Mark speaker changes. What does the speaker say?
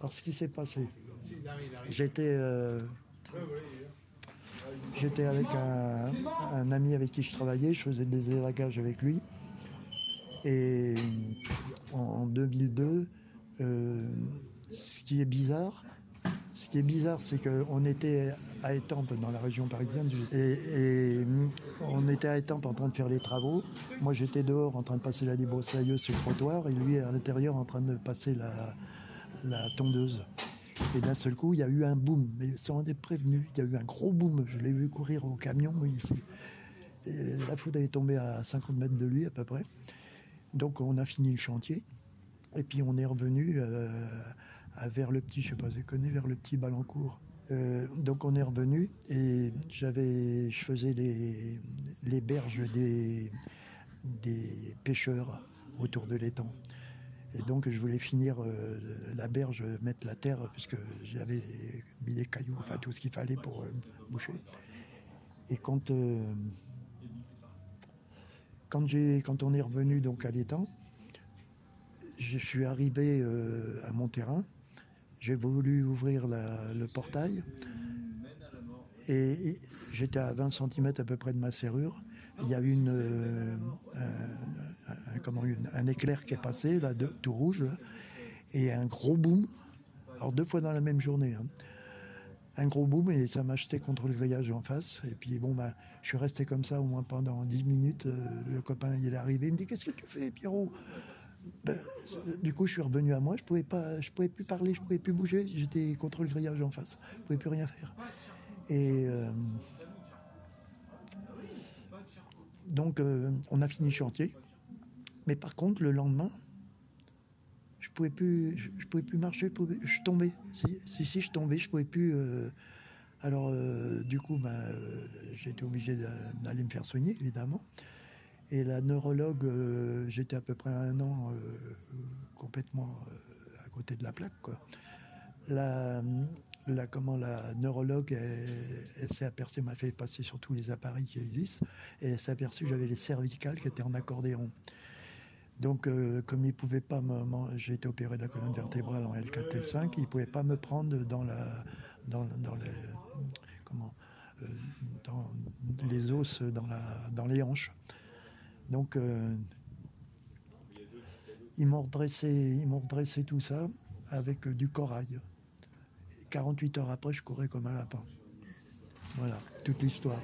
Speaker 1: Alors, ce qui s'est passé, j'étais euh, j'étais avec un, un ami avec qui je travaillais, je faisais des élagages avec lui. Et en, en 2002, euh, ce qui est bizarre, ce qui est bizarre, c'est qu'on était à Étampes, dans la région parisienne, et, et on était à Étampes en train de faire les travaux. Moi, j'étais dehors en train de passer la débroussailleuse sur le trottoir, et lui à l'intérieur en train de passer la, la tondeuse. Et d'un seul coup, il y a eu un boom, mais sans être prévenu. Il y a eu un gros boom. Je l'ai vu courir au camion ici. Et la foudre est tombée à 50 mètres de lui à peu près. Donc on a fini le chantier. Et puis on est revenu euh, vers le petit, je sais pas si vous connaissez, vers le petit Balancourt. Euh, donc on est revenu et j'avais, je faisais les, les berges des, des pêcheurs autour de l'étang. Et donc je voulais finir euh, la berge, mettre la terre, puisque j'avais mis des cailloux, enfin tout ce qu'il fallait pour euh, boucher. Et quand, euh, quand, on est revenu donc à l'étang, je suis arrivé à mon terrain, j'ai voulu ouvrir le portail, et, et j'étais à 20 cm à peu près de ma serrure. Il y a eu une, euh, un, un- comment, un éclair qui est passé, là, de- tout rouge, et un gros boom. Alors deux fois dans la même journée. hein. Un gros boom et ça m'a jeté contre le grillage en face. Et puis bon, bah, je suis resté comme ça au moins pendant 10 minutes. Euh, le copain, il est arrivé, il me dit Qu'est-ce que tu fais, Pierrot? Ben, Du coup, je suis revenu à moi. Je pouvais pas, je pouvais plus parler, je pouvais plus bouger. J'étais contre le grillage en face. Je pouvais plus rien faire. Et euh, donc, euh, on a fini le chantier. Mais par contre, le lendemain, je pouvais plus, je, pouvais plus marcher, je, tombais. Si, si, si, je tombais, je pouvais plus. euh, alors, euh, du coup, j'ai été obligé d'a- d'aller me faire soigner, évidemment. Et la neurologue, j'étais à peu près un an complètement à côté de la plaque, quoi. La, comment, la neurologue, s'est aperçue, m'a fait passer sur tous les appareils qui existent, et elle s'est aperçue que j'avais les cervicales qui étaient en accordéon. Donc, euh, comme il pouvait pas me, j'ai été opéré de la colonne vertébrale en L4, L5, il pouvait pas me prendre dans la, dans, euh, dans les os, dans la, dans les hanches. Donc, euh, ils m'ont redressé, ils m'ont redressé tout ça avec du corail. 48 heures après, je courais comme un lapin. Voilà, toute l'histoire.